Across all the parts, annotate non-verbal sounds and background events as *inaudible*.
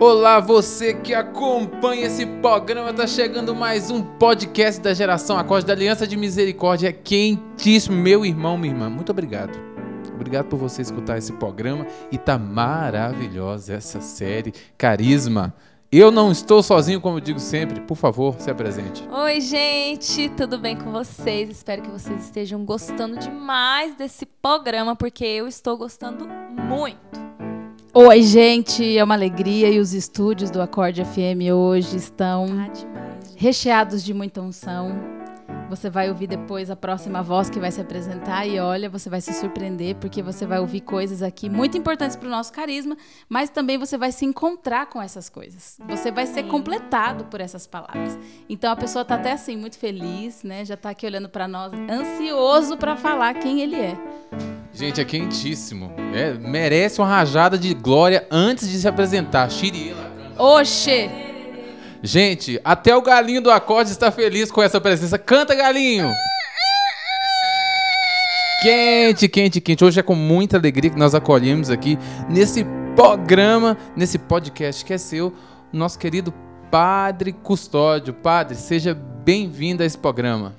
Olá, você que acompanha esse programa, tá chegando mais um podcast da geração Acorde da Aliança de Misericórdia. É quentíssimo, meu irmão, minha irmã. Muito obrigado. Obrigado por você escutar esse programa e tá maravilhosa essa série Carisma. Eu não estou sozinho, como eu digo sempre. Por favor, se apresente. Oi, gente, tudo bem com vocês? Espero que vocês estejam gostando demais desse programa, porque eu estou gostando muito. Oi, gente, é uma alegria e os estúdios do Acorde FM hoje estão gente. recheados de muita unção. Você vai ouvir depois a próxima voz que vai se apresentar e olha, você vai se surpreender porque você vai ouvir coisas aqui muito importantes para o nosso carisma, mas também você vai se encontrar com essas coisas. Você vai ser completado por essas palavras. Então a pessoa tá até assim muito feliz, né? Já tá aqui olhando para nós, ansioso para falar quem ele é. Gente, é quentíssimo. É, merece uma rajada de glória antes de se apresentar. Shiriela. Oxê! Gente, até o galinho do acorde está feliz com essa presença. Canta, galinho! Quente, quente, quente. Hoje é com muita alegria que nós acolhemos aqui nesse programa, nesse podcast que é seu, nosso querido Padre Custódio. Padre, seja bem-vindo a esse programa.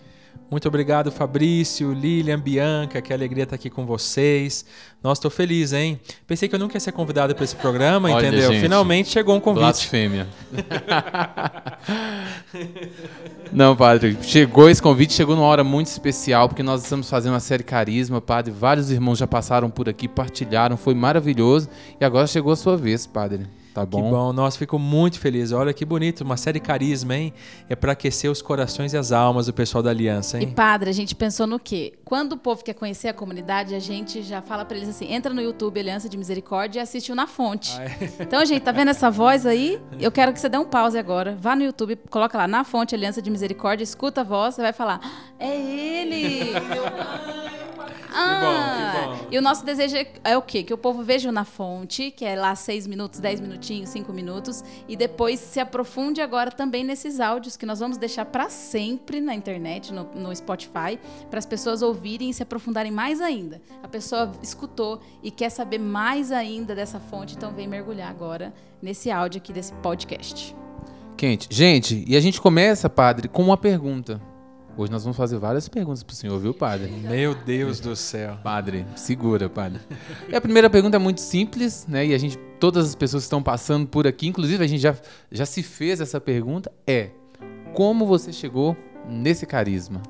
Muito obrigado, Fabrício, Lilian, Bianca, que alegria estar aqui com vocês. Nossa, estou feliz, hein? Pensei que eu nunca ia ser convidado para esse programa, Olha, entendeu? gente, Finalmente chegou um convite. Blasfêmia. *laughs* Não, padre, chegou esse convite, chegou numa hora muito especial, porque nós estamos fazendo uma série Carisma, padre. Vários irmãos já passaram por aqui, partilharam, foi maravilhoso. E agora chegou a sua vez, padre. Tá Que bom, nossa, fico muito feliz. Olha que bonito, uma série carisma, hein? É para aquecer os corações e as almas do pessoal da Aliança, E hein? padre, a gente pensou no quê? Quando o povo quer conhecer a comunidade, a gente já fala pra eles assim: entra no YouTube Aliança de Misericórdia e assiste o Na Fonte. Ah, é? *laughs* Então, gente, tá vendo essa voz aí? Eu quero que você dê um pause agora. Vá no YouTube, coloca lá Na Fonte Aliança de Misericórdia, escuta a voz, você vai falar: "Ah, é ele! Ah, que bom. E o nosso desejo é, é o quê? Que o povo veja Na Fonte, que é lá seis minutos, dez minutinhos, cinco minutos, e depois se aprofunde agora também nesses áudios que nós vamos deixar para sempre na internet, no, no Spotify, para as pessoas ouvirem e se aprofundarem mais ainda. A pessoa escutou e quer saber mais ainda dessa fonte, então vem mergulhar agora nesse áudio aqui desse podcast. Quente. Gente, e a gente começa, padre, com uma pergunta. Hoje nós vamos fazer várias perguntas pro senhor, viu, padre? Meu Deus do céu. Padre, segura, padre. E a primeira pergunta é muito simples, né? E a gente, todas as pessoas que estão passando por aqui, inclusive a gente já, já se fez essa pergunta, é como você chegou nesse carisma?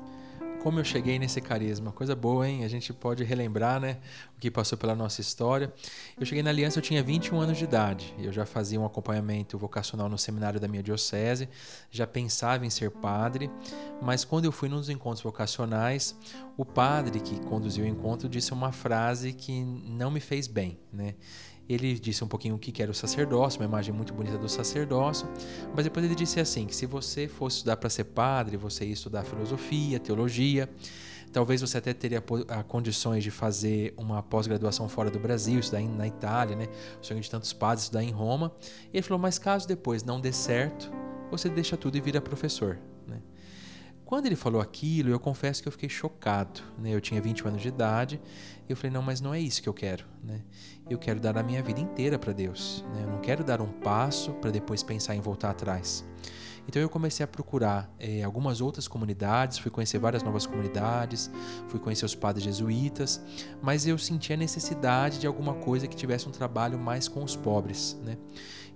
Como eu cheguei nesse carisma. Coisa boa, hein? A gente pode relembrar, né? O que passou pela nossa história. Eu cheguei na Aliança, eu tinha 21 anos de idade. Eu já fazia um acompanhamento vocacional no seminário da minha diocese. Já pensava em ser padre. Mas quando eu fui nos encontros vocacionais, o padre que conduziu o encontro disse uma frase que não me fez bem, né? Ele disse um pouquinho o que era o sacerdócio, uma imagem muito bonita do sacerdócio, mas depois ele disse assim, que se você fosse estudar para ser padre, você ia estudar filosofia, teologia, talvez você até teria ah, condições de fazer uma pós-graduação fora do Brasil, estudar na Itália, né? O sonho de tantos padres estudar em Roma. E ele falou, mas caso depois não dê certo, você deixa tudo e vira professor, né? Quando ele falou aquilo, eu confesso que eu fiquei chocado. Né? Eu tinha 21 anos de idade eu falei: não, mas não é isso que eu quero. Né? Eu quero dar a minha vida inteira para Deus. Né? Eu não quero dar um passo para depois pensar em voltar atrás. Então eu comecei a procurar eh, algumas outras comunidades, fui conhecer várias novas comunidades, fui conhecer os padres jesuítas, mas eu senti a necessidade de alguma coisa que tivesse um trabalho mais com os pobres. Né?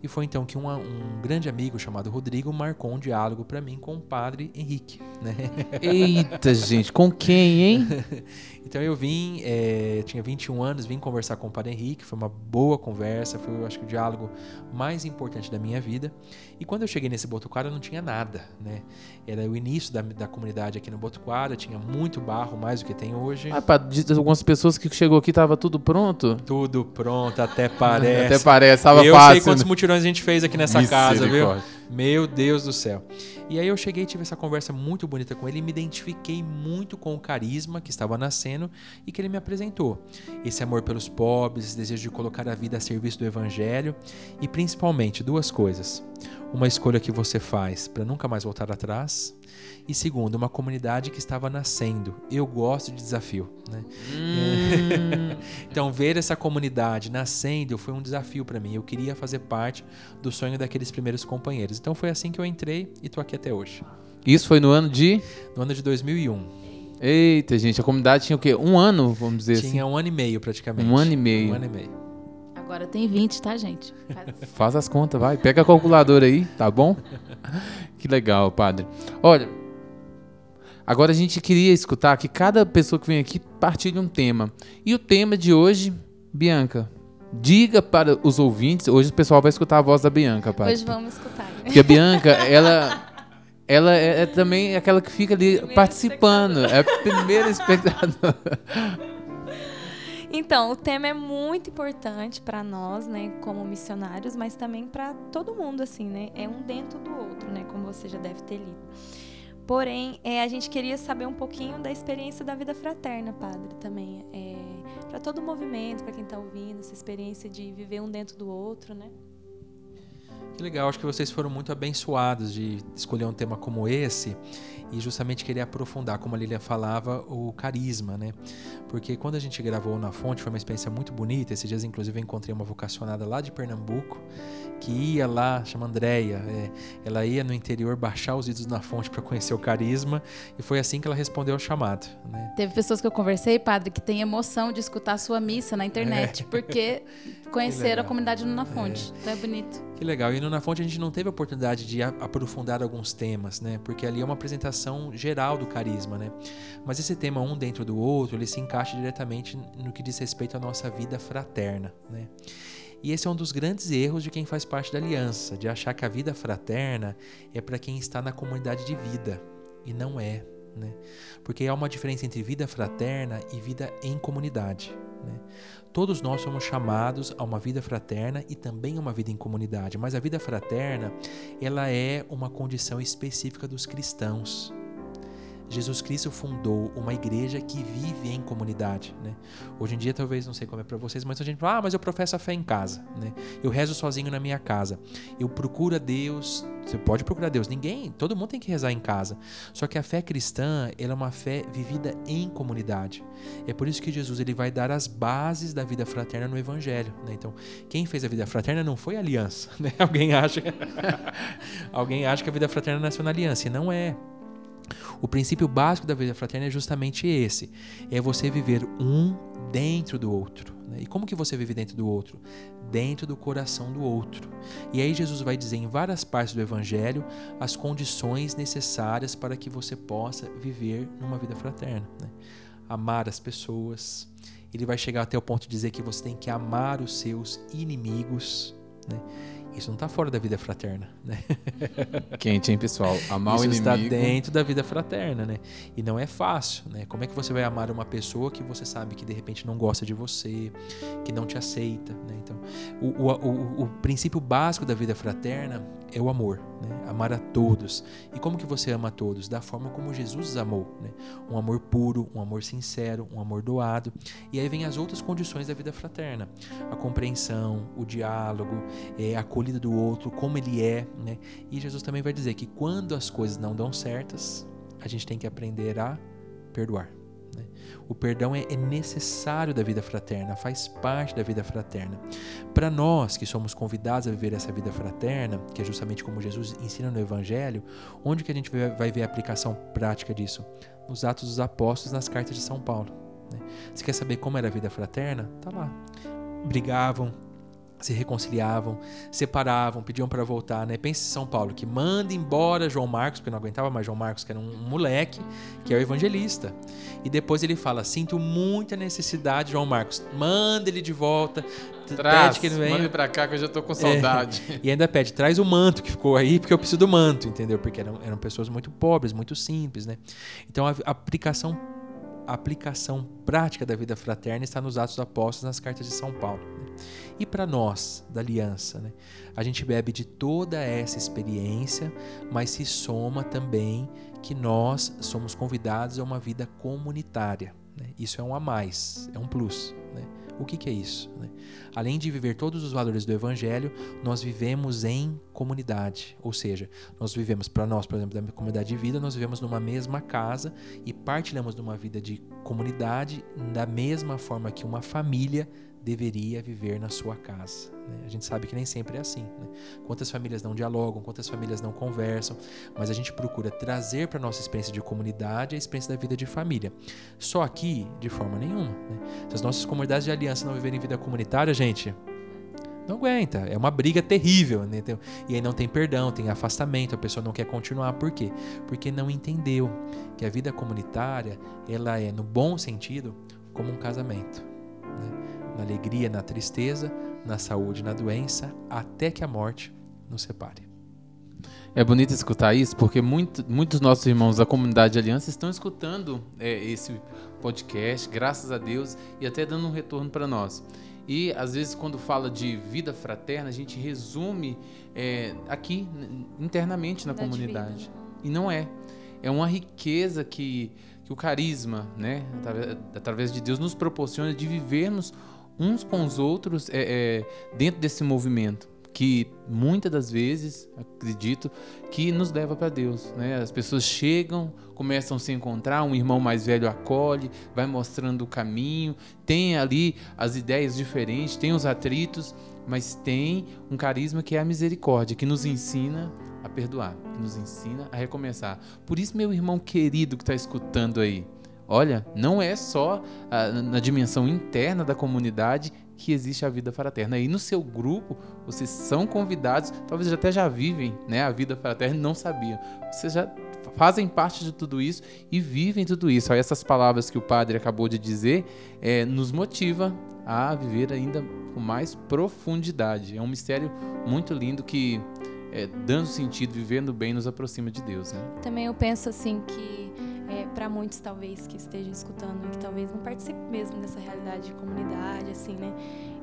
E foi então que uma- um grande amigo chamado Rodrigo marcou um diálogo para mim com o padre Henrique. Né? *laughs* Eita, gente, com quem, hein? *laughs* Então eu vim, eh, tinha 21 anos, vim conversar com o Padre Henrique, foi uma boa conversa, foi eu acho que o diálogo mais importante da minha vida. E quando eu cheguei nesse Botucara, eu não tinha nada, né? Era o início da, da comunidade aqui no Botucara, tinha muito barro, mais do que tem hoje. Ah, diz algumas pessoas que chegou aqui tava tudo pronto. Tudo pronto, até *laughs* parece. Até parece, tava eu fácil. sei quantos né? Mutirões a gente fez aqui nessa casa, viu? Meu Deus do céu. E aí eu cheguei e tive essa conversa muito bonita com ele e me identifiquei muito com o carisma que estava nascendo e que ele me apresentou. Esse amor pelos pobres, esse desejo de colocar a vida a serviço do evangelho e principalmente duas coisas. Uma escolha que você faz para nunca mais voltar atrás e segundo, uma comunidade que estava nascendo. Eu gosto de desafio. Né? Hum. *laughs* então, ver essa comunidade nascendo foi um desafio para mim. Eu queria fazer parte do sonho daqueles primeiros companheiros. Então, foi assim que eu entrei e estou aqui até hoje. Isso foi no ano de? No ano de 2001. Eita, gente, a comunidade tinha o quê? Um ano, vamos dizer tinha assim? Tinha um ano e meio, praticamente. Um ano e meio. Um ano e meio. Agora tem 20, tá, gente? Faz, Faz as contas, vai. Pega a calculadora aí, tá bom? *laughs* que legal, padre. Olha, Agora a gente queria escutar que cada pessoa que vem aqui partilhe um tema. E o tema de hoje, Bianca, diga para os ouvintes, hoje o pessoal vai escutar a voz da Bianca, pai. Hoje vamos escutar. Porque a Bianca, ela ela é, é também aquela que fica ali participando, é a primeira espectadora. *laughs* Então, o tema é muito importante para nós, né, como missionários, mas também para todo mundo, assim, né? É um dentro do outro, né? Como você já deve ter lido. Porém, é, a gente queria saber um pouquinho da experiência da vida fraterna, padre, também. É, para todo o movimento, para quem está ouvindo, essa experiência de viver um dentro do outro, né? Que legal, acho que vocês foram muito abençoados de escolher um tema como esse e justamente querer aprofundar, como a Lilian falava, o carisma, né? Porque quando a gente gravou na fonte foi uma experiência muito bonita. Esses dias, inclusive, eu encontrei uma vocacionada lá de Pernambuco que ia lá, chama Andréia. É, ela ia no interior baixar os vídeos na fonte para conhecer o carisma e foi assim que ela respondeu ao chamado. Né? Teve pessoas que eu conversei, padre, que tem emoção de escutar a sua missa na internet, é. porque *laughs* conheceram a comunidade Na Fonte. É. Então é bonito. Que legal. E no Na Fonte a gente não teve a oportunidade de aprofundar alguns temas, né? Porque ali é uma apresentação geral do carisma, né? Mas esse tema um dentro do outro, ele se encaixa diretamente no que diz respeito à nossa vida fraterna, né? E esse é um dos grandes erros de quem faz parte da aliança, de achar que a vida fraterna é para quem está na comunidade de vida. E não é. Né? Porque há uma diferença entre vida fraterna e vida em comunidade. Né? Todos nós somos chamados a uma vida fraterna e também a uma vida em comunidade, mas a vida fraterna ela é uma condição específica dos cristãos. Jesus Cristo fundou uma igreja que vive em comunidade, né? Hoje em dia talvez não sei como é para vocês, mas a gente fala: "Ah, mas eu professo a fé em casa", né? Eu rezo sozinho na minha casa. Eu procuro a Deus, você pode procurar Deus. Ninguém, todo mundo tem que rezar em casa. Só que a fé cristã, ela é uma fé vivida em comunidade. É por isso que Jesus ele vai dar as bases da vida fraterna no evangelho, né? Então, quem fez a vida fraterna não foi a aliança, *laughs* né? Alguém acha *laughs* Alguém acha que a vida fraterna nasceu na aliança, e não é. O princípio básico da vida fraterna é justamente esse: é você viver um dentro do outro. Né? E como que você vive dentro do outro? Dentro do coração do outro. E aí Jesus vai dizer em várias partes do Evangelho as condições necessárias para que você possa viver numa vida fraterna. Né? Amar as pessoas. Ele vai chegar até o ponto de dizer que você tem que amar os seus inimigos. Né? Isso não está fora da vida fraterna, né? *laughs* Quente, hein, pessoal? Amar Isso o inimigo. está dentro da vida fraterna, né? E não é fácil, né? Como é que você vai amar uma pessoa que você sabe que de repente não gosta de você, que não te aceita, né? Então, o, o, o, o princípio básico da vida fraterna é o amor, né? Amar a todos. E como que você ama a todos? Da forma como Jesus amou, né? Um amor puro, um amor sincero, um amor doado. E aí vem as outras condições da vida fraterna: a compreensão, o diálogo, é, a acolhida do outro, como ele é, né? E Jesus também vai dizer que quando as coisas não dão certas, a gente tem que aprender a perdoar. Né? O perdão é, é necessário da vida fraterna, faz parte da vida fraterna. Para nós que somos convidados a viver essa vida fraterna, que é justamente como Jesus ensina no Evangelho, onde que a gente vai ver a aplicação prática disso? Nos Atos dos Apóstolos, nas cartas de São Paulo. Né? Você quer saber como era a vida fraterna? Tá lá. Brigavam, se reconciliavam, separavam, pediam para voltar, né? Pense em São Paulo, que manda embora João Marcos, porque não aguentava mais João Marcos, que era um moleque, que é o evangelista. E depois ele fala: Sinto muita necessidade, João Marcos, manda ele de volta, Traz, pede que ele venha. Manda para cá que eu já tô com saudade. É, *laughs* e ainda pede: traz o manto que ficou aí, porque eu preciso do manto, entendeu? Porque eram, eram pessoas muito pobres, muito simples, né? Então a, aplicação a aplicação prática da vida fraterna está nos Atos Apóstolos, nas cartas de São Paulo. E para nós, da aliança, né? a gente bebe de toda essa experiência, mas se soma também que nós somos convidados a uma vida comunitária. Né? Isso é um a mais, é um plus. Né? O que, que é isso? Né? Além de viver todos os valores do Evangelho, nós vivemos em comunidade. Ou seja, nós vivemos, para nós, por exemplo, da comunidade de vida, nós vivemos numa mesma casa e partilhamos de uma vida de comunidade da mesma forma que uma família deveria viver na sua casa. Né? A gente sabe que nem sempre é assim. Né? Quantas famílias não dialogam, quantas famílias não conversam, mas a gente procura trazer para a nossa experiência de comunidade a experiência da vida de família. Só aqui, de forma nenhuma. Né? Se as nossas comunidades de aliança não viverem vida comunitária, gente, não aguenta. É uma briga terrível. Né? E aí não tem perdão, tem afastamento, a pessoa não quer continuar. Por quê? Porque não entendeu que a vida comunitária, ela é, no bom sentido, como um casamento. Né? na alegria, na tristeza, na saúde, na doença, até que a morte nos separe. É bonito escutar isso, porque muito, muitos nossos irmãos da comunidade de aliança estão escutando é, esse podcast, graças a Deus, e até dando um retorno para nós. E às vezes, quando fala de vida fraterna, a gente resume é, aqui, internamente na comunidade. E não é. É uma riqueza que, que o carisma, né, através de Deus, nos proporciona de vivermos uns com os outros é, é, dentro desse movimento que muitas das vezes acredito que nos leva para Deus, né? As pessoas chegam, começam a se encontrar, um irmão mais velho acolhe, vai mostrando o caminho, tem ali as ideias diferentes, tem os atritos, mas tem um carisma que é a misericórdia, que nos ensina perdoar, que nos ensina a recomeçar. Por isso, meu irmão querido que está escutando aí, Olha, não é só ah, na dimensão interna da comunidade que existe a vida fraterna. E no seu grupo, vocês são convidados, talvez até já vivem né, a vida fraterna e não sabiam. Vocês já fazem parte de tudo isso e vivem tudo isso. Aí essas palavras que o padre acabou de dizer é, nos motiva a viver ainda com mais profundidade. É um mistério muito lindo que, é, dando sentido, vivendo bem, nos aproxima de Deus. Né? Também eu penso assim que é, para muitos talvez que estejam escutando e que talvez não participem mesmo dessa realidade de comunidade, assim, né?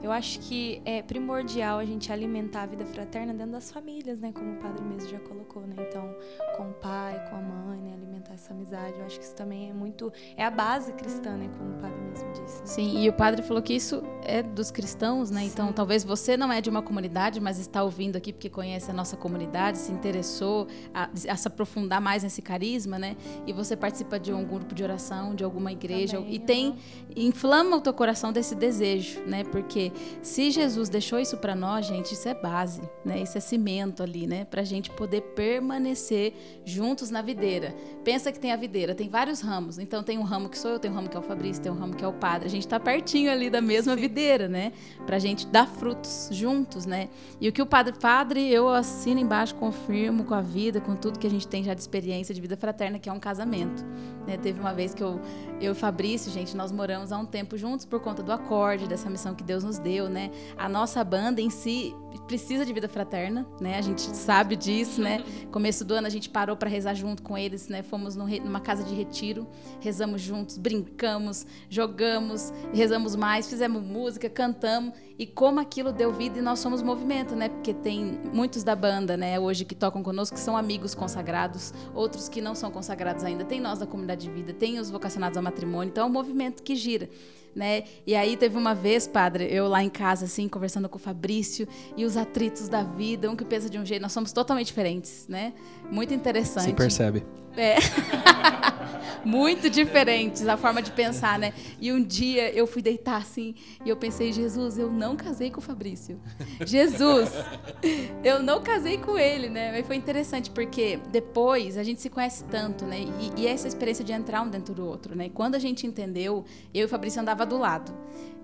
Eu acho que é primordial a gente alimentar a vida fraterna dentro das famílias, né? Como o padre mesmo já colocou, né? Então, com o pai, com a mãe, né? Alimentar essa amizade. Eu acho que isso também é muito. É a base cristã, né? Como o padre mesmo disse. Né? Sim, e o padre falou que isso é dos cristãos, né? Então, Sim. talvez você não é de uma comunidade, mas está ouvindo aqui porque conhece a nossa comunidade, se interessou a, a se aprofundar mais nesse carisma, né? E você participa de um grupo de oração, de alguma igreja, também, e tem. inflama o teu coração desse desejo, né? Porque se Jesus deixou isso para nós, gente, isso é base, né? Isso é cimento ali, né? Para a gente poder permanecer juntos na videira. Pensa que tem a videira, tem vários ramos. Então tem um ramo que sou eu, tem um ramo que é o Fabrício, tem um ramo que é o padre. A gente está pertinho ali da mesma Sim. videira, né? Para a gente dar frutos juntos, né? E o que o padre, padre, eu assino embaixo, confirmo com a vida, com tudo que a gente tem já de experiência de vida fraterna, que é um casamento. Né? Teve uma vez que eu, eu e o Fabrício, gente, nós moramos há um tempo juntos por conta do acorde, dessa missão que Deus nos deu, né? A nossa banda em si precisa de vida fraterna, né? A gente sabe disso, né? *laughs* Começo do ano a gente parou para rezar junto com eles, né? Fomos numa casa de retiro, rezamos juntos, brincamos, jogamos, rezamos mais, fizemos música, cantamos e como aquilo deu vida e nós somos movimento, né? Porque tem muitos da banda, né, hoje que tocam conosco que são amigos consagrados, outros que não são consagrados ainda, tem nós da comunidade de vida, tem os vocacionados ao matrimônio, então é um movimento que gira né? E aí teve uma vez, padre, eu lá em casa, assim, conversando com o Fabrício, e os atritos da vida, um que pensa de um jeito, nós somos totalmente diferentes, né? Muito interessante. Se percebe. É. *laughs* Muito diferentes a forma de pensar, né? E um dia eu fui deitar assim e eu pensei, Jesus, eu não casei com o Fabrício. Jesus, *laughs* eu não casei com ele, né? Mas foi interessante porque depois a gente se conhece tanto, né? E, e essa experiência de entrar um dentro do outro, né? E quando a gente entendeu, eu e o Fabrício andava do lado,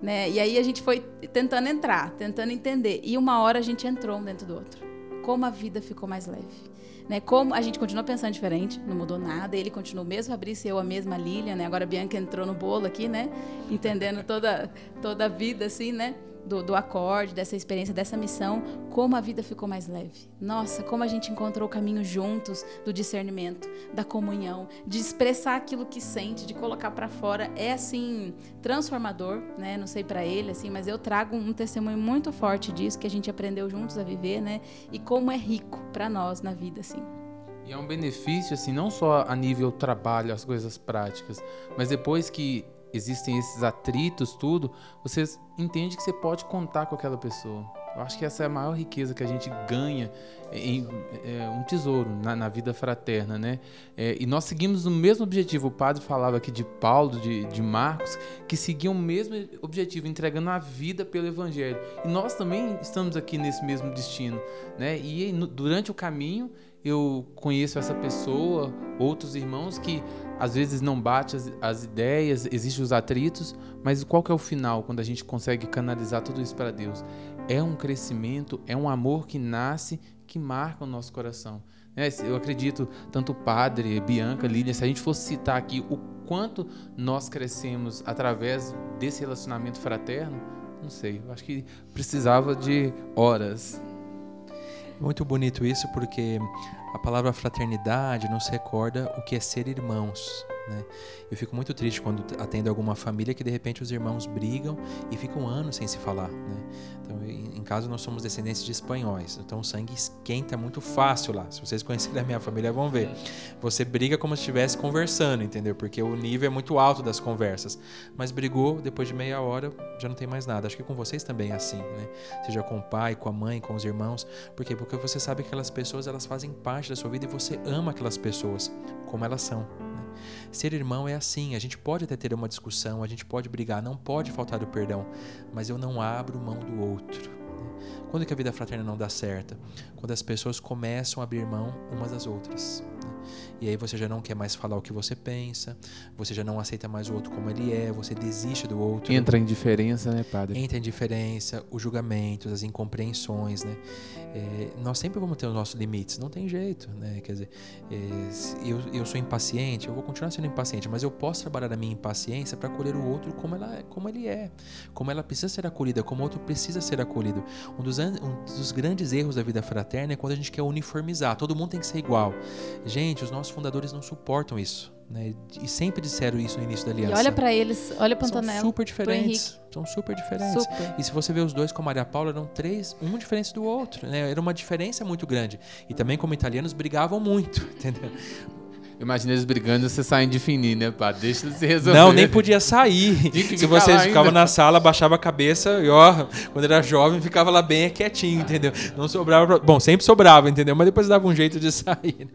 né? E aí a gente foi tentando entrar, tentando entender. E uma hora a gente entrou um dentro do outro. Como a vida ficou mais leve. Né? Como a gente continua pensando diferente, não mudou nada. Ele continua o mesmo Fabrício eu a mesma Lilian, né? Agora a Bianca entrou no bolo aqui, né? Entendendo toda, toda a vida, assim, né? Do, do acorde, dessa experiência, dessa missão, como a vida ficou mais leve. Nossa, como a gente encontrou o caminho juntos do discernimento, da comunhão, de expressar aquilo que sente, de colocar para fora. É assim transformador, né? Não sei para ele assim, mas eu trago um testemunho muito forte disso que a gente aprendeu juntos a viver, né? E como é rico para nós na vida assim. E é um benefício assim, não só a nível trabalho, as coisas práticas, mas depois que existem esses atritos, tudo, você entende que você pode contar com aquela pessoa. Eu acho que essa é a maior riqueza que a gente ganha em é, um tesouro na, na, vida fraterna, né? É, e nós seguimos o mesmo objetivo. O padre falava aqui de Paulo, de, de Marcos, que seguiam o mesmo objetivo, entregando a vida pelo Evangelho. E nós também estamos aqui nesse mesmo destino, né? E durante o caminho eu conheço essa pessoa, outros irmãos que às vezes não bate as, as, ideias, existem os atritos, mas qual que é o final quando a gente consegue canalizar tudo isso para Deus? É um crescimento, é um amor que nasce, que marca o nosso coração. É, eu acredito, tanto o padre, Bianca, Lídia, se a gente fosse citar aqui o quanto nós crescemos através desse relacionamento fraterno, não sei, eu acho que precisava de horas. Muito bonito isso porque a palavra fraternidade nos recorda o que é ser irmãos. Né? Eu fico muito triste quando atendo alguma família que de repente os irmãos brigam e ficam anos sem se falar. Né? Então, em casa nós somos descendentes de espanhóis, então o sangue esquenta muito fácil lá. Se vocês conhecerem a minha família vão ver. Você briga como se estivesse conversando, entendeu? Porque o nível é muito alto das conversas. Mas brigou, depois de meia hora já não tem mais nada. Acho que com vocês também é assim, né? Seja com o pai, com a mãe, com os irmãos. Por quê? Porque você sabe que aquelas pessoas elas fazem parte da sua vida e você ama aquelas pessoas como elas são. Ser irmão é assim, a gente pode até ter uma discussão, a gente pode brigar, não pode faltar o perdão, mas eu não abro mão do outro. Né? Quando que a vida fraterna não dá certa? Quando as pessoas começam a abrir mão umas das outras. E aí você já não quer mais falar o que você pensa, você já não aceita mais o outro como ele é, você desiste do outro. Entra em diferença, né, padre? Entra em diferença, os julgamentos, as incompreensões, né? É, nós sempre vamos ter os nossos limites, não tem jeito, né? Quer dizer, é, eu, eu sou impaciente, eu vou continuar sendo impaciente, mas eu posso trabalhar a minha impaciência para acolher o outro como, ela, como ele é, como ela precisa ser acolhida, como o outro precisa ser acolhido. Um dos, um dos grandes erros da vida fraterna é quando a gente quer uniformizar, todo mundo tem que ser igual. Gente, os nossos nossos fundadores não suportam isso. Né? E sempre disseram isso no início da aliança. E olha para eles, olha para Antonello. São super diferentes. São super diferentes. Super. E se você vê os dois com a Maria Paula, eram três, um diferente do outro. Né? Era uma diferença muito grande. E também, como italianos, brigavam muito, *laughs* entendeu? Imagina eles brigando e você saindo de fininho, né, pá? Deixa eles se resolver. Não, nem podia sair. *laughs* se vocês ficavam na sala, baixava a cabeça e, ó, quando era jovem, ficava lá bem quietinho, entendeu? Não sobrava. Bom, sempre sobrava, entendeu? Mas depois dava um jeito de *laughs* sair.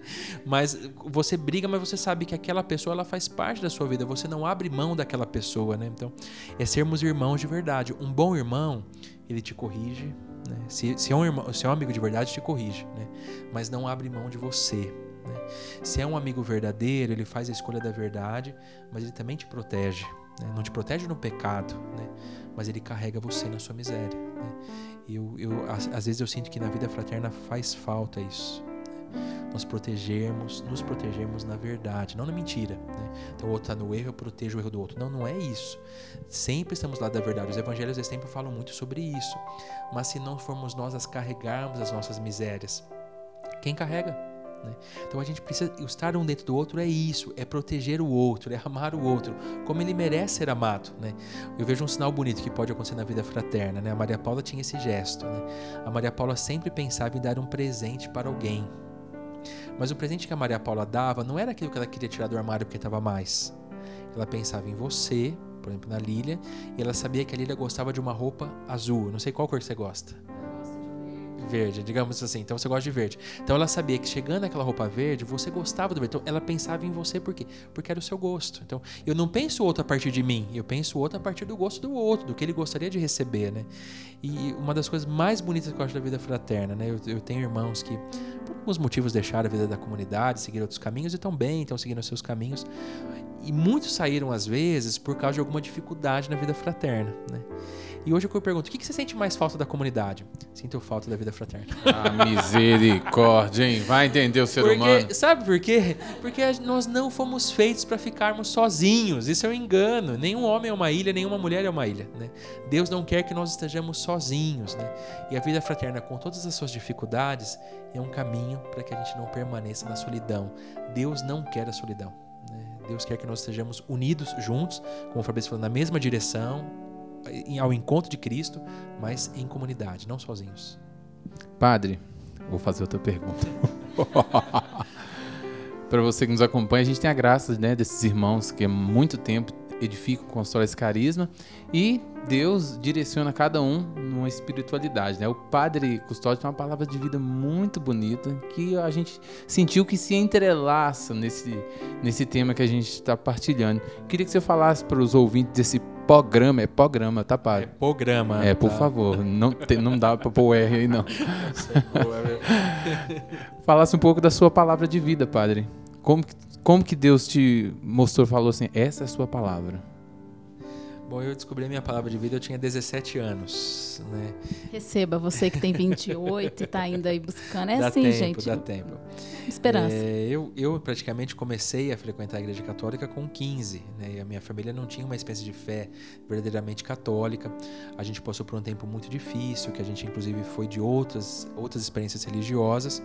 Mas você briga, mas você sabe que aquela pessoa ela faz parte da sua vida. Você não abre mão daquela pessoa, né? Então, é sermos irmãos de verdade. Um bom irmão, ele te corrige. Né? Se, se, é um irmão, se é um amigo de verdade, te corrige, né? Mas não abre mão de você. Né? Se é um amigo verdadeiro, ele faz a escolha da verdade, mas ele também te protege. Né? Não te protege no pecado, né? mas ele carrega você na sua miséria. Né? Eu, eu, às, vezes eu sinto que na vida fraterna faz falta isso. Né? Nós protegermos, nos protegermos na verdade, não na mentira. Né? Então o outro está no erro, eu protejo o erro do outro. Não, não é isso. Sempre estamos lá da verdade. Os evangelhos eles sempre falam muito sobre isso. Mas se não formos nós as carregarmos as nossas misérias, quem carrega? Né? Então a gente precisa estar um dentro do outro é isso, é proteger o outro, é amar o outro, como ele merece ser amado. Né? Eu vejo um sinal bonito que pode acontecer na vida fraterna. Né? A Maria Paula tinha esse gesto. Né? A Maria Paula sempre pensava em dar um presente para alguém. Mas o presente que a Maria Paula dava não era aquilo que ela queria tirar do armário porque estava mais. Ela pensava em você, por exemplo, na Lília, e ela sabia que a Lília gostava de uma roupa azul. Não sei qual cor você gosta verde, digamos assim. Então você gosta de verde. Então ela sabia que chegando aquela roupa verde, você gostava do verde. Então ela pensava em você por quê? Porque era o seu gosto. Então eu não penso outro a partir de mim, eu penso outro a partir do gosto do outro, do que ele gostaria de receber, né? E uma das coisas mais bonitas que eu acho da vida fraterna, né? Eu, eu tenho irmãos que, por alguns motivos deixaram a vida da comunidade, seguiram outros caminhos e estão bem, estão seguindo os seus caminhos. E muitos saíram, às vezes, por causa de alguma dificuldade na vida fraterna. Né? E hoje eu pergunto: o que você sente mais falta da comunidade? Sinto falta da vida fraterna. Ah, misericórdia, hein? Vai entender o ser Porque, humano. Sabe por quê? Porque nós não fomos feitos para ficarmos sozinhos. Isso é um engano. Nenhum homem é uma ilha, nenhuma mulher é uma ilha. Né? Deus não quer que nós estejamos sozinhos. Né? E a vida fraterna, com todas as suas dificuldades, é um caminho para que a gente não permaneça na solidão. Deus não quer a solidão. Né? Deus quer que nós estejamos unidos juntos, como o Fabrício falou, na mesma direção, ao encontro de Cristo, mas em comunidade, não sozinhos. Padre, vou fazer outra pergunta. *laughs* Para você que nos acompanha, a gente tem a graça né, desses irmãos que há muito tempo edificam, constroem esse carisma e Deus direciona cada um numa espiritualidade. Né? O Padre Custódio tem uma palavra de vida muito bonita que a gente sentiu que se entrelaça nesse, nesse tema que a gente está partilhando. Queria que você falasse para os ouvintes desse programa, é programa, tá, Padre? É programa. É, por tá. favor, não, te, não dá para pôr R aí, não. *laughs* *laughs* Falasse um pouco da sua palavra de vida, Padre. Como, como que Deus te mostrou, falou assim, essa é a sua palavra? Bom, eu descobri a minha palavra de vida, eu tinha 17 anos, né? Receba, você que tem 28 e está ainda aí buscando. É dá assim, tempo, gente. Dá tempo. Esperança. É, eu, eu praticamente comecei a frequentar a igreja católica com 15, né? E a minha família não tinha uma espécie de fé verdadeiramente católica. A gente passou por um tempo muito difícil, que a gente inclusive foi de outras, outras experiências religiosas.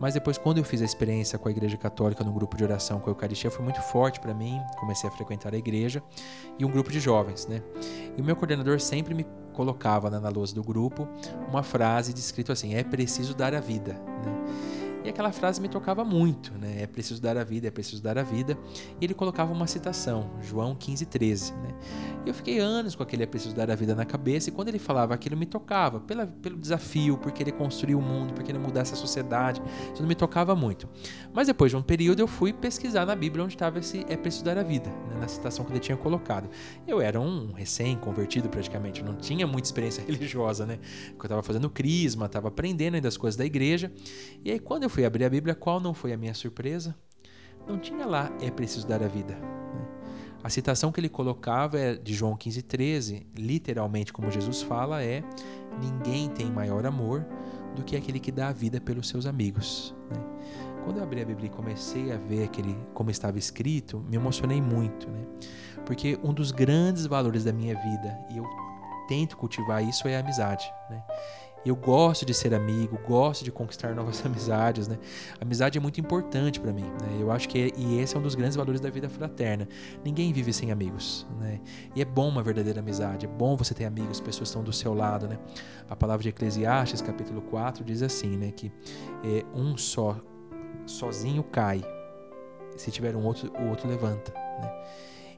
Mas depois, quando eu fiz a experiência com a igreja católica no grupo de oração com a Eucaristia, foi muito forte para mim. Comecei a frequentar a igreja e um grupo de jovens, né? E o meu coordenador sempre me colocava né, na lousa do grupo uma frase descrito assim: é preciso dar a vida, né? E aquela frase me tocava muito, né? É preciso dar a vida, é preciso dar a vida. E ele colocava uma citação, João 15, 13, né? E eu fiquei anos com aquele é preciso dar a vida na cabeça, e quando ele falava aquilo me tocava, pela, pelo desafio, porque ele construiu o mundo, porque ele mudasse a sociedade, isso não me tocava muito. Mas depois de um período eu fui pesquisar na Bíblia onde estava esse é preciso dar a vida, né? na citação que ele tinha colocado. Eu era um recém-convertido praticamente, não tinha muita experiência *laughs* religiosa, né? Eu estava fazendo crisma, estava aprendendo ainda as coisas da igreja, e aí quando eu fui abrir a Bíblia, qual não foi a minha surpresa? Não tinha lá, é preciso dar a vida. Né? A citação que ele colocava é de João 15,13, literalmente, como Jesus fala, é: Ninguém tem maior amor do que aquele que dá a vida pelos seus amigos. Né? Quando eu abri a Bíblia e comecei a ver aquele, como estava escrito, me emocionei muito, né? porque um dos grandes valores da minha vida, e eu tento cultivar isso, é a amizade. Né? Eu gosto de ser amigo, gosto de conquistar novas *laughs* amizades, né? amizade é muito importante para mim, né? Eu acho que é, e esse é um dos grandes valores da vida fraterna. Ninguém vive sem amigos, né? E é bom uma verdadeira amizade, é bom você ter amigos, pessoas estão do seu lado, né? A palavra de Eclesiastes, capítulo 4, diz assim, né, que é, um só sozinho cai. Se tiver um outro, o outro levanta, né?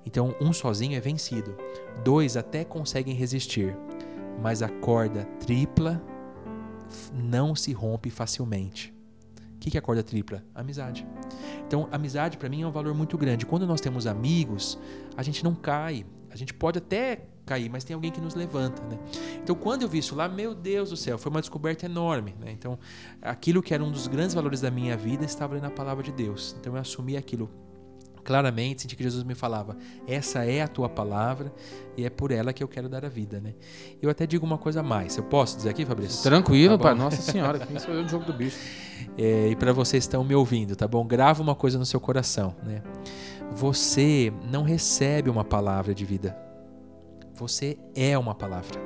Então, um sozinho é vencido. Dois até conseguem resistir, mas a corda tripla não se rompe facilmente. O que é a corda tripla? Amizade. Então, amizade para mim é um valor muito grande. Quando nós temos amigos, a gente não cai. A gente pode até cair, mas tem alguém que nos levanta, né? Então, quando eu vi isso lá, meu Deus do céu, foi uma descoberta enorme, né? Então, aquilo que era um dos grandes valores da minha vida estava ali na palavra de Deus. Então, eu assumi aquilo claramente, senti que Jesus me falava: essa é a tua palavra e é por ela que eu quero dar a vida, né? Eu até digo uma coisa a mais. Eu posso dizer aqui, Fabrício? Tranquilo, tá pai. Nossa Senhora, quem sou eu no jogo do bicho? *laughs* É, e para vocês que estão me ouvindo, tá bom? Grava uma coisa no seu coração, né? Você não recebe uma palavra de vida. Você é uma palavra.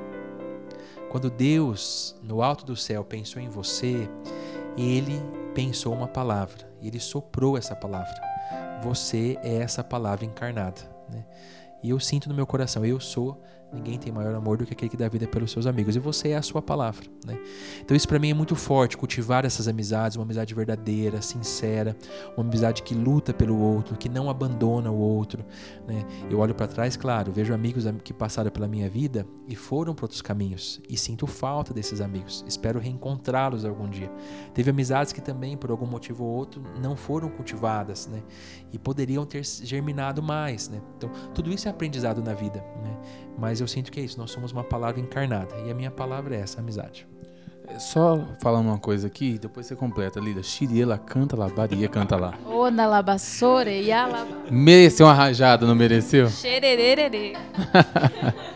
Quando Deus, no alto do céu, pensou em você, ele pensou uma palavra. Ele soprou essa palavra. Você é essa palavra encarnada. Né? E eu sinto no meu coração, eu sou Ninguém tem maior amor do que aquele que dá vida pelos seus amigos. E você é a sua palavra. Né? Então, isso para mim é muito forte. Cultivar essas amizades, uma amizade verdadeira, sincera, uma amizade que luta pelo outro, que não abandona o outro. Né? Eu olho para trás, claro, vejo amigos que passaram pela minha vida e foram para outros caminhos. E sinto falta desses amigos. Espero reencontrá-los algum dia. Teve amizades que também, por algum motivo ou outro, não foram cultivadas. Né? E poderiam ter germinado mais. Né? Então, tudo isso é aprendizado na vida. Né? Mas eu sinto que é isso, nós somos uma palavra encarnada. E a minha palavra é essa, amizade. Só falando uma coisa aqui, depois você completa, Lida. Xiriela canta lá, Baria canta lá. Ô, na labassora e a. Mereceu uma rajada, não mereceu? Xererererê. *laughs*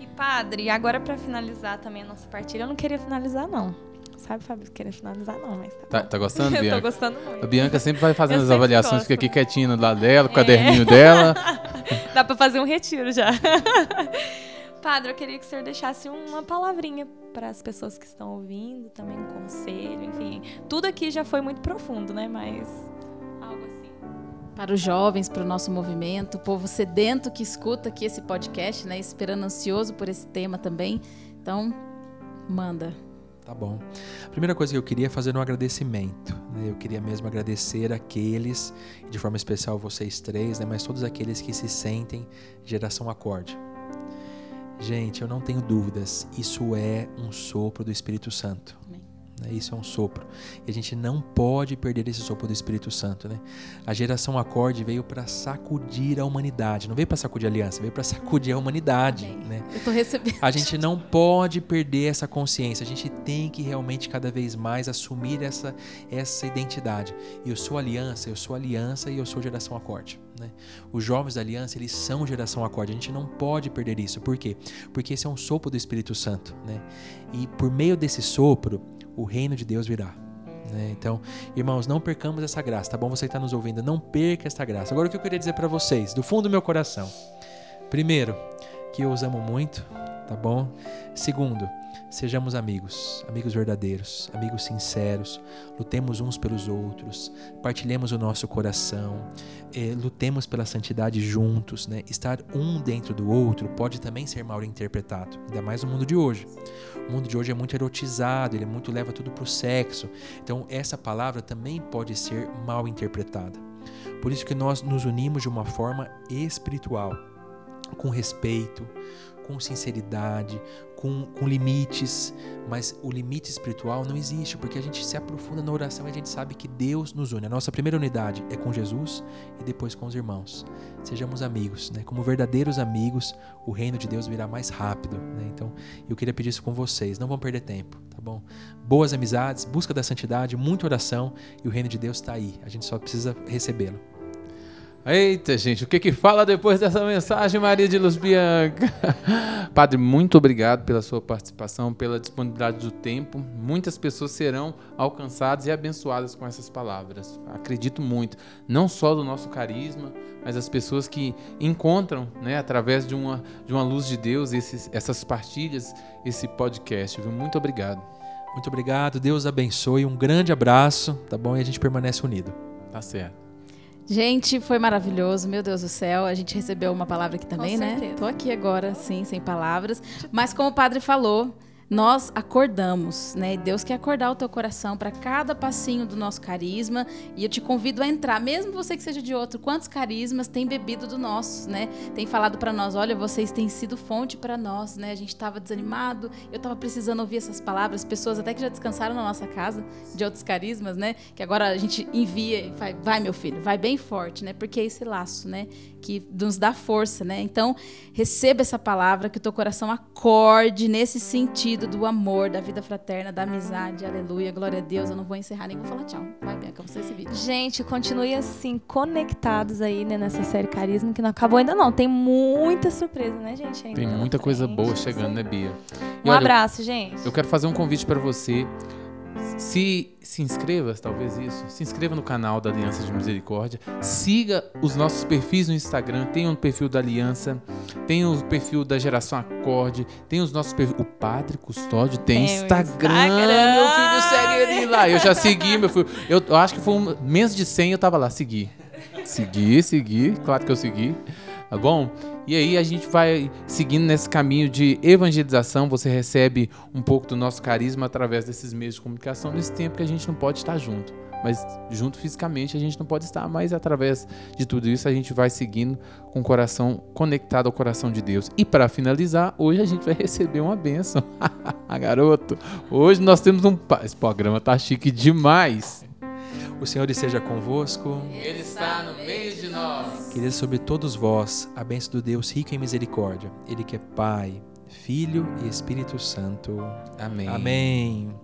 e padre, agora pra finalizar também a nossa partilha, eu não queria finalizar não. Sabe, Fábio, querer finalizar não, mas tá, Tá, tá gostando, *laughs* eu tô Bianca? gostando A muito. Bianca sempre vai fazendo Eu as avaliações, gosto. fica aqui quietinha do lado dela, com o É. caderninho dela. *laughs* Dá pra fazer um retiro já. *laughs* Padre, eu queria que o senhor deixasse uma palavrinha para as pessoas que estão ouvindo, também um conselho, enfim. Tudo aqui já foi muito profundo, né? Mas algo assim. Para os jovens, para o nosso movimento, o povo sedento que escuta aqui esse podcast, né? Esperando ansioso por esse tema também. Então, manda. Tá bom. A primeira coisa que eu queria é fazer um agradecimento. Né? Eu queria mesmo agradecer aqueles, de forma especial vocês três, né? mas todos aqueles que se sentem geração acorde. Gente, eu não tenho dúvidas, isso é um sopro do Espírito Santo. Né? Isso é um sopro. E a gente não pode perder esse sopro do Espírito Santo. Né? A geração acorde veio para sacudir a humanidade. Não veio para sacudir a aliança, veio para sacudir a humanidade. Amém. Né? Eu tô recebendo. A gente não pode perder essa consciência. A gente tem que realmente cada vez mais assumir essa, essa identidade. E eu sou aliança, eu sou aliança e eu sou geração acorde. Né? Os jovens da aliança, eles são geração acorde. A gente não pode perder isso. Por quê? Porque esse é um sopro do Espírito Santo. Né? E por meio desse sopro, o reino de Deus virá. né? Então, irmãos, não percamos essa graça, tá bom? Você que está nos ouvindo, não perca essa graça. Agora, o que eu queria dizer para vocês, do fundo do meu coração. Primeiro, que eu os amo muito, tá bom? Segundo, sejamos amigos, amigos verdadeiros, amigos sinceros, lutemos uns pelos outros, partilhemos o nosso coração, eh, lutemos pela santidade juntos, né? Estar um dentro do outro pode também ser mal interpretado, ainda mais no mundo de hoje. O mundo de hoje é muito erotizado, ele é muito leva tudo pro sexo. Então essa palavra também pode ser mal interpretada. Por isso que nós nos unimos de uma forma espiritual, com respeito, com sinceridade, com, com limites, mas o limite espiritual não existe, porque a gente se aprofunda na oração e a gente sabe que Deus nos une. A nossa primeira unidade é com Jesus e depois com os irmãos. Sejamos amigos, né? Como verdadeiros amigos, o reino de Deus virá mais rápido, né? Então, eu queria pedir isso com vocês, não vão perder tempo, tá bom? Boas amizades, busca da santidade, muita oração e o reino de Deus está aí. A gente só precisa recebê-lo. Eita, gente, o que que fala depois dessa mensagem, Maria de Luz Bianca? *laughs* Padre, muito obrigado pela sua participação, pela disponibilidade do tempo. Muitas pessoas serão alcançadas e abençoadas com essas palavras. Acredito muito, não só do nosso carisma, mas as pessoas que encontram, né, através de uma, de uma luz de Deus, esses, essas partilhas, esse podcast. Viu? Muito obrigado. Muito obrigado, Deus abençoe, um grande abraço, tá bom? E a gente permanece unido. Tá certo. Gente, foi maravilhoso, meu Deus do céu. A gente recebeu uma palavra aqui também, né? Tô aqui agora, sim, sem palavras. Mas como o padre falou, nós acordamos, né? Deus quer acordar o teu coração para cada passinho do nosso carisma. E eu te convido a entrar, mesmo você que seja de outro. Quantos carismas tem bebido do nosso, né? Tem falado para nós, olha, vocês têm sido fonte para nós, né? A gente estava desanimado, eu estava precisando ouvir essas palavras. Pessoas até que já descansaram na nossa casa de outros carismas, né? Que agora a gente envia e vai, vai meu filho, vai bem forte, né? Porque é esse laço, né? Que nos dá força, né? Então, receba essa palavra, que o teu coração acorde nesse sentido do amor, da vida fraterna, da amizade. Aleluia, glória a Deus. Eu não vou encerrar nem vou falar tchau. Vai, Bianca, você esse vídeo. Gente, continue assim, conectados aí, né, nessa série Carisma, que não acabou ainda não. Tem muita surpresa, né, gente? ainda Tem muita coisa frente. boa chegando, né, Bia? E Um olha, abraço, gente. Eu quero fazer um convite para você. Se se inscreva, talvez isso. Se inscreva no canal da Aliança de Misericórdia. Siga os nossos perfis no Instagram. Tem um perfil da Aliança, tem o perfil da Geração Acorde, tem os nossos perfis. O Padre Custódio tem, Tem o Instagram. Instagram. Meu filho segue ele lá. Eu já segui, meu filho. Eu, eu acho que foi um, menos de 100 eu tava lá. Segui. Segui, segui. Claro que eu segui. Tá bom? E aí a gente vai seguindo nesse caminho de evangelização. Você recebe um pouco do nosso carisma através desses meios de comunicação nesse tempo que a gente não pode estar junto. Mas junto fisicamente a gente não pode estar, mas através de tudo isso a gente vai seguindo com o coração conectado ao coração de Deus. E para finalizar, hoje a gente vai *laughs* receber uma bênção. *laughs* Garoto, hoje nós temos um. Esse programa tá chique demais. O Senhor esteja convosco. Ele está no meio de nós. Queridos sobre todos vós, a bênção do Deus rico em misericórdia, Ele que é Pai, Filho e Espírito Santo. Amém. Amém.